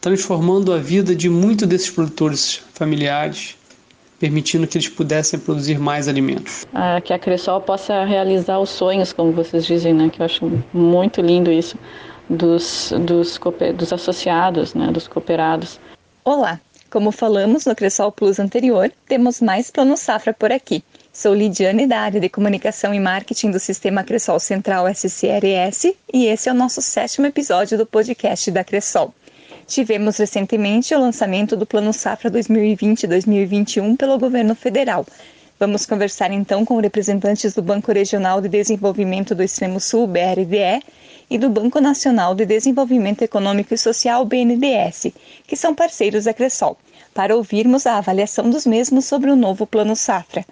transformando a vida de muitos desses produtores familiares, permitindo que eles pudessem produzir mais alimentos. Ah, que a Cressol possa realizar os sonhos, como vocês dizem, né? Que eu acho muito lindo isso dos, dos, dos associados, né? Dos cooperados. Olá, como falamos no Cressol Plus anterior, temos mais Plano Safra por aqui. Sou Lidiane da área de comunicação e marketing do Sistema Cressol Central SCRS e esse é o nosso sétimo episódio do podcast da Cressol. Tivemos recentemente o lançamento do Plano Safra 2020-2021 pelo governo federal. Vamos conversar então com representantes do Banco Regional de Desenvolvimento do Extremo Sul, BRDE, e do Banco Nacional de Desenvolvimento Econômico e Social, BNDES, que são parceiros da Cressol, para ouvirmos a avaliação dos mesmos sobre o novo Plano Safra.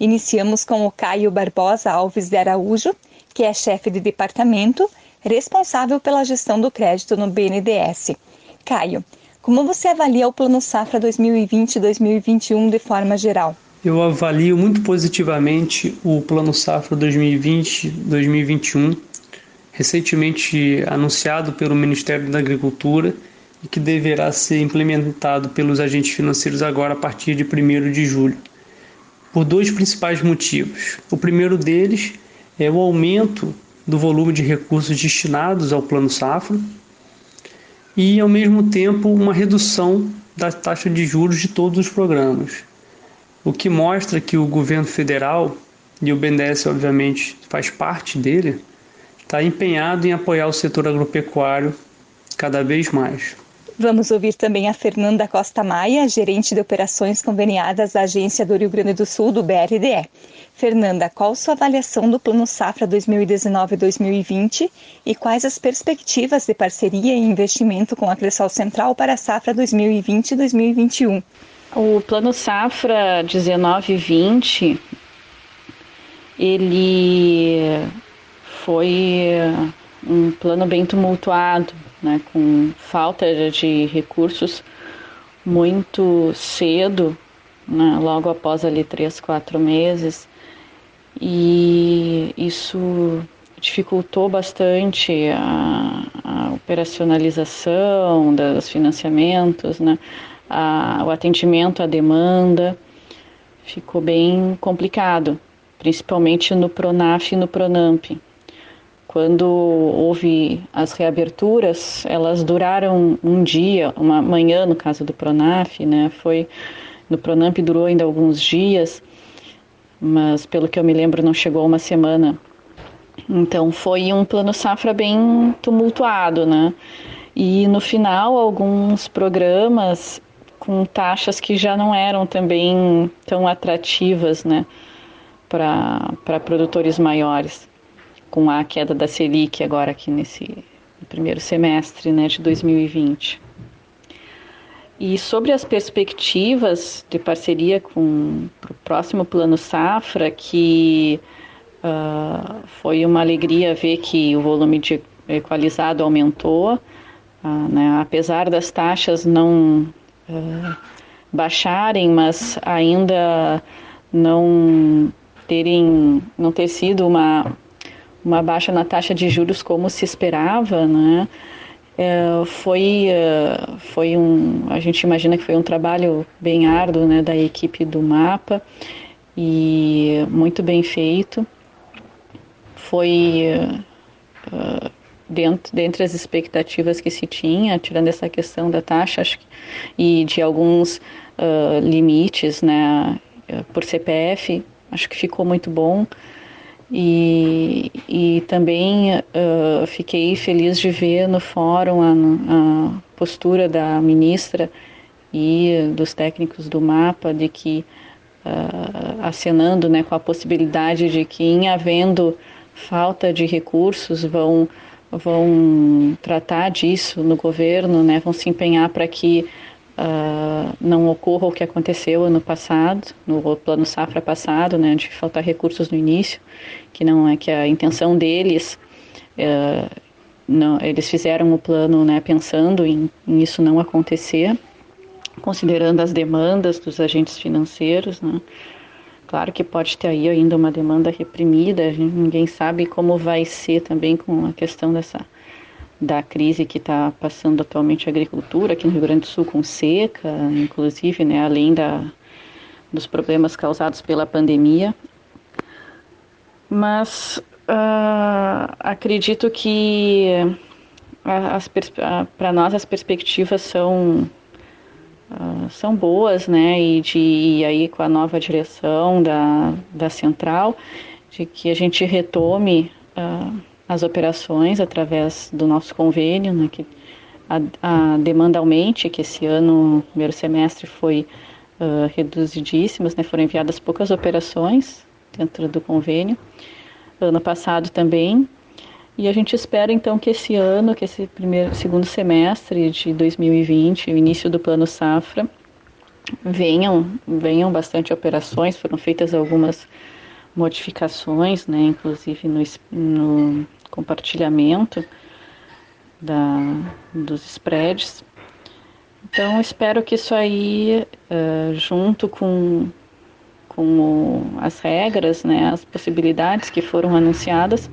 Iniciamos com o Caio Barbosa Alves de Araújo, que é chefe de departamento, responsável pela gestão do crédito no BNDES. Caio, como você avalia o Plano Safra 2020-2021 de forma geral? Eu avalio muito positivamente o Plano Safra 2020-2021 recentemente anunciado pelo Ministério da Agricultura e que deverá ser implementado pelos agentes financeiros agora a partir de 1 de julho, por dois principais motivos. O primeiro deles é o aumento do volume de recursos destinados ao Plano Safra e, ao mesmo tempo, uma redução da taxa de juros de todos os programas, o que mostra que o governo federal, e o BNDES, obviamente, faz parte dele, está empenhado em apoiar o setor agropecuário cada vez mais. Vamos ouvir também a Fernanda Costa Maia, gerente de operações conveniadas da Agência do Rio Grande do Sul, do BRDE. Fernanda, qual sua avaliação do Plano Safra 2019-2020 e quais as perspectivas de parceria e investimento com a Cressol Central para a Safra 2020-2021? O Plano Safra 19-20, ele foi um plano bem tumultuado, né, com falta de recursos muito cedo, né, logo após ali três, quatro meses, e isso dificultou bastante a, a operacionalização dos financiamentos, né, a, o atendimento à demanda, ficou bem complicado, principalmente no Pronaf e no Pronamp. Quando houve as reaberturas, elas duraram um dia, uma manhã no caso do Pronaf, né? Foi no Pronamp durou ainda alguns dias, mas pelo que eu me lembro não chegou a uma semana. Então foi um plano safra bem tumultuado, né? E no final alguns programas com taxas que já não eram também tão atrativas, né, para produtores maiores com a queda da Selic agora aqui nesse primeiro semestre né, de 2020. E sobre as perspectivas de parceria com o próximo Plano Safra, que uh, foi uma alegria ver que o volume de equalizado aumentou, uh, né, apesar das taxas não uh, baixarem, mas ainda não terem, não ter sido uma uma baixa na taxa de juros como se esperava, né? É, foi é, foi um a gente imagina que foi um trabalho bem árduo né da equipe do mapa e muito bem feito foi uh, dentro dentre as expectativas que se tinha tirando essa questão da taxa acho que, e de alguns uh, limites né por CPF acho que ficou muito bom e, e também uh, fiquei feliz de ver no fórum a, a, postura da ministra e dos técnicos do mapa de que uh, acenando né, com a possibilidade de que em havendo falta de recursos vão vão tratar disso no governo, né, vão se empenhar para que uh, não ocorra o que aconteceu ano passado, no plano safra passado, né, de faltar recursos no início, que não é que a intenção deles, uh, não, eles fizeram o plano né, pensando em, em, isso não acontecer, considerando as demandas dos agentes financeiros, né. Claro que pode ter aí ainda uma demanda reprimida, ninguém sabe como vai ser também com a questão dessa da crise que está passando atualmente a agricultura aqui no Rio Grande do Sul com seca, inclusive, né, além da, dos problemas causados pela pandemia. Mas uh, acredito que para nós as perspectivas são uh, são boas, né? E de e aí com a nova direção da, da central, de que a gente retome uh, as operações através do nosso convênio, né? Que a, a demanda aumente, que esse ano, no primeiro semestre, foi uh, reduzidíssimas, né? Foram enviadas poucas operações dentro do convênio. Ano passado também e a gente espera então que esse ano, que esse primeiro, segundo semestre de 2020, o início do plano safra, venham, venham bastante operações. Foram feitas algumas modificações, né, inclusive no, no compartilhamento da, dos spreads. Então, espero que isso aí, uh, junto com, com o, as regras, né, as possibilidades que foram anunciadas,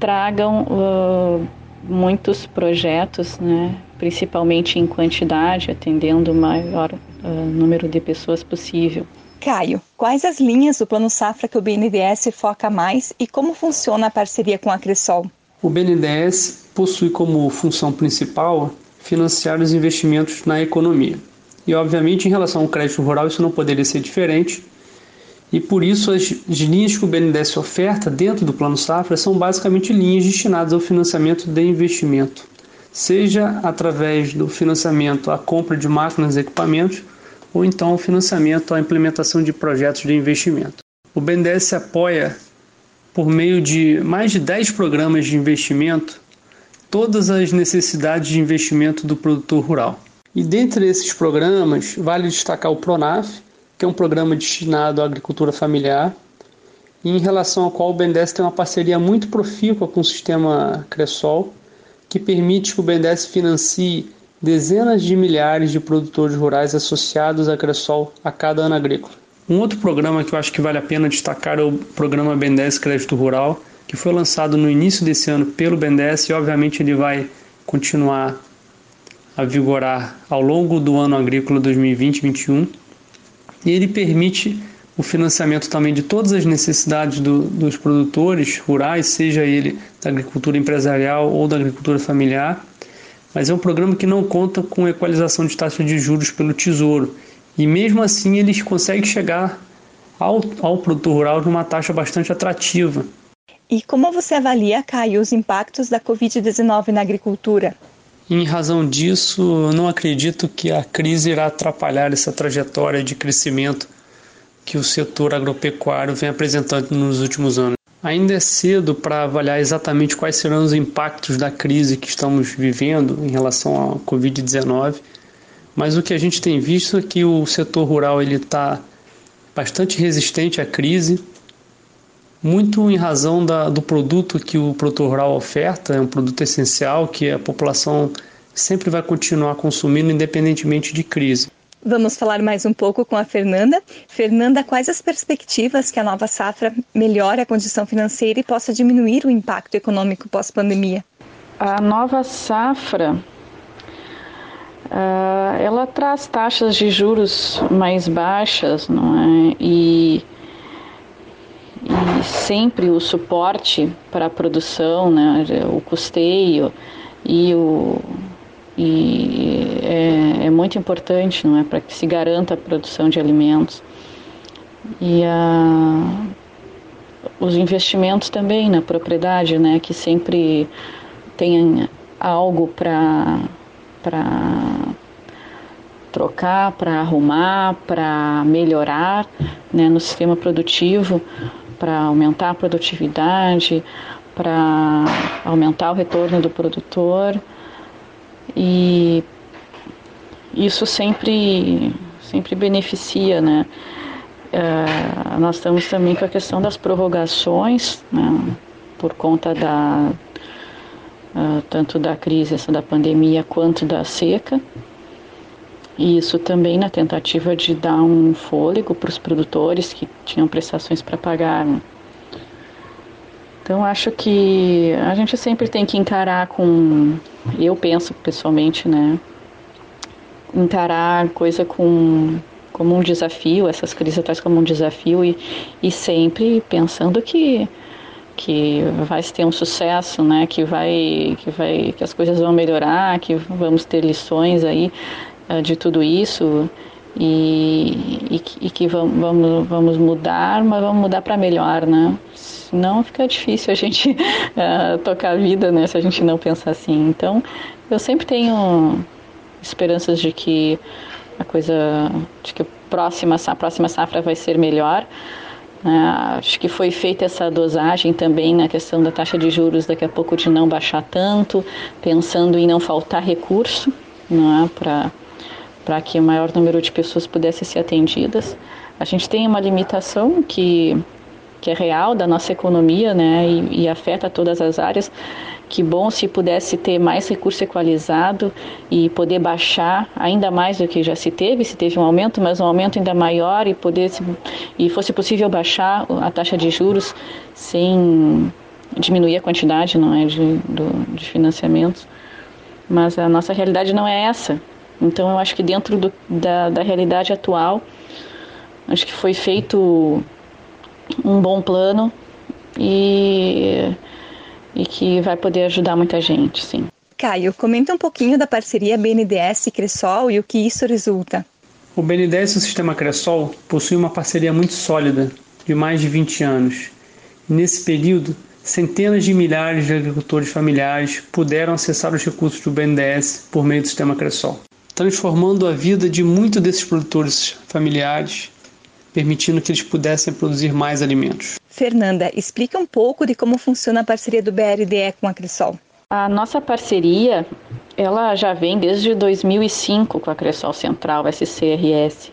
tragam uh, muitos projetos, né, principalmente em quantidade, atendendo o maior uh, número de pessoas possível. Caio, quais as linhas do Plano Safra que o BNDES foca mais e como funciona a parceria com a Cressol? O BNDES possui como função principal financiar os investimentos na economia. E, obviamente, em relação ao crédito rural, isso não poderia ser diferente, e por isso as linhas que o BNDES oferta dentro do Plano Safra são basicamente linhas destinadas ao financiamento de investimento, seja através do financiamento à compra de máquinas e equipamentos, ou então financiamento à implementação de projetos de investimento. O BNDES apoia por meio de mais de 10 programas de investimento todas as necessidades de investimento do produtor rural. E dentre esses programas, vale destacar o PRONAF, que é um programa destinado à agricultura familiar, em relação ao qual o BNDES tem uma parceria muito profícua com o sistema Cressol, que permite que o BNDES financie dezenas de milhares de produtores rurais associados à Cressol a cada ano agrícola. Um outro programa que eu acho que vale a pena destacar é o programa BNDES Crédito Rural, que foi lançado no início desse ano pelo BNDES e obviamente ele vai continuar a vigorar ao longo do ano agrícola 2020-2021 e ele permite o financiamento também de todas as necessidades do, dos produtores rurais, seja ele da agricultura empresarial ou da agricultura familiar, mas é um programa que não conta com equalização de taxa de juros pelo Tesouro e mesmo assim eles conseguem chegar ao, ao produtor rural numa taxa bastante atrativa. E como você avalia, Caio, os impactos da Covid-19 na agricultura? Em razão disso, não acredito que a crise irá atrapalhar essa trajetória de crescimento que o setor agropecuário vem apresentando nos últimos anos. Ainda é cedo para avaliar exatamente quais serão os impactos da crise que estamos vivendo em relação à Covid-19, mas o que a gente tem visto é que o setor rural ele está bastante resistente à crise, muito em razão da, do produto que o produtor rural oferta, é um produto essencial que a população sempre vai continuar consumindo independentemente de crise. Vamos falar mais um pouco com a Fernanda. Fernanda, quais as perspectivas que a nova safra melhore a condição financeira e possa diminuir o impacto econômico pós-pandemia? A nova safra uh, ela traz taxas de juros mais baixas, não é? E e sempre o suporte para a produção, né, o custeio e o e é, é muito importante, não é, para que se garanta a produção de alimentos. E a, os investimentos também na propriedade, né, que sempre tem algo para para trocar, para arrumar, para melhorar, né, no sistema produtivo para aumentar a produtividade, para aumentar o retorno do produtor e isso sempre sempre beneficia, né? Uh, nós estamos também com a questão das prorrogações, né? por conta da uh, tanto da crise essa da pandemia quanto da seca. E isso também na tentativa de dar um fôlego para os produtores que tinham prestações para pagar. Né? Então acho que a gente sempre tem que encarar com, eu penso pessoalmente, né, encarar coisa com como um desafio, essas crises atuais como um desafio e, e sempre pensando que que vai ter um sucesso, né? Que vai, que vai, que as coisas vão melhorar, que vamos ter lições aí uh, de tudo isso e, e, e que vamos, vamos, mudar, mas vamos mudar para melhor, né? Senão fica difícil a gente uh, tocar a vida, né? Se a gente não pensar assim. Então, eu sempre tenho esperanças de que a coisa, de que a próxima, a próxima safra vai ser melhor. Uh, acho que foi feita essa dosagem também na questão da taxa de juros, daqui a pouco de não baixar tanto, pensando em não faltar recurso não é, para que o maior número de pessoas pudesse ser atendidas. A gente tem uma limitação que, que é real da nossa economia né, e, e afeta todas as áreas, que bom se pudesse ter mais recurso equalizado e poder baixar ainda mais do que já se teve, se teve um aumento, mas um aumento ainda maior e poder e fosse possível baixar a taxa de juros sem diminuir a quantidade, não é, de, do, de financiamentos. Mas a nossa realidade não é essa. Então eu acho que dentro do, da, da realidade atual, acho que foi feito um bom plano e e que vai poder ajudar muita gente, sim. Caio, comenta um pouquinho da parceria BNDES e Cressol e o que isso resulta. O BNDES e o Sistema Cressol possuem uma parceria muito sólida, de mais de 20 anos. Nesse período, centenas de milhares de agricultores familiares puderam acessar os recursos do BNDES por meio do Sistema Cressol, transformando a vida de muitos desses produtores familiares permitindo que eles pudessem produzir mais alimentos. Fernanda, explica um pouco de como funciona a parceria do BRDE com a Cressol. A nossa parceria, ela já vem desde 2005 com a Cressol Central, SCRS.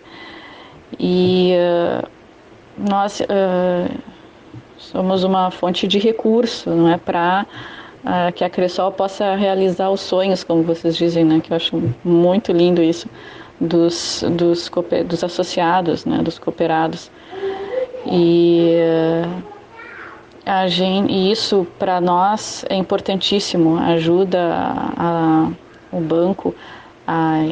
E uh, nós uh, somos uma fonte de recurso, não é para uh, que a Cressol possa realizar os sonhos, como vocês dizem, né? Que eu acho muito lindo isso dos, dos, dos associados, né, dos cooperados. E, a gente, e isso para nós é importantíssimo, ajuda a, a, o banco a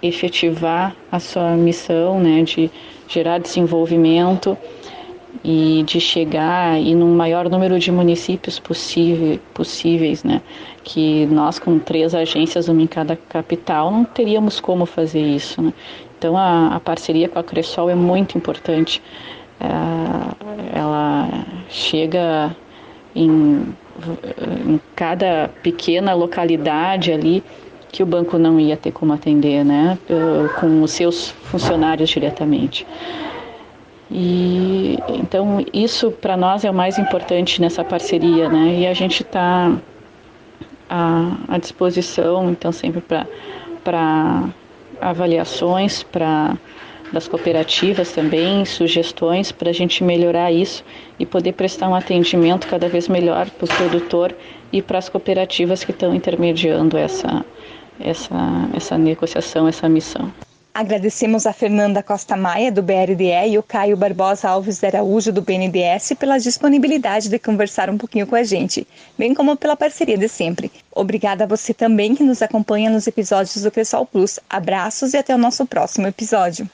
efetivar a sua missão né, de gerar desenvolvimento e de chegar e num maior número de municípios possível, possíveis, né? Que nós com três agências, uma em cada capital, não teríamos como fazer isso, né? Então a, a parceria com a Cressol é muito importante. É, ela chega em, em cada pequena localidade ali que o banco não ia ter como atender, né? Com os seus funcionários diretamente. E então isso para nós é o mais importante nessa parceria, né? E a gente está à, à, disposição, então sempre para avaliações, para das cooperativas também, sugestões para a gente melhorar isso e poder prestar um atendimento cada vez melhor para o produtor e para as cooperativas que estão intermediando essa, essa, essa negociação, essa missão. Agradecemos a Fernanda Costa Maia, do BRDE, e o Caio Barbosa Alves de Araújo, do BNDES, pela disponibilidade de conversar um pouquinho com a gente, bem como pela parceria de sempre. Obrigada a você também que nos acompanha nos episódios do Cressol Plus. Abraços e até o nosso próximo episódio.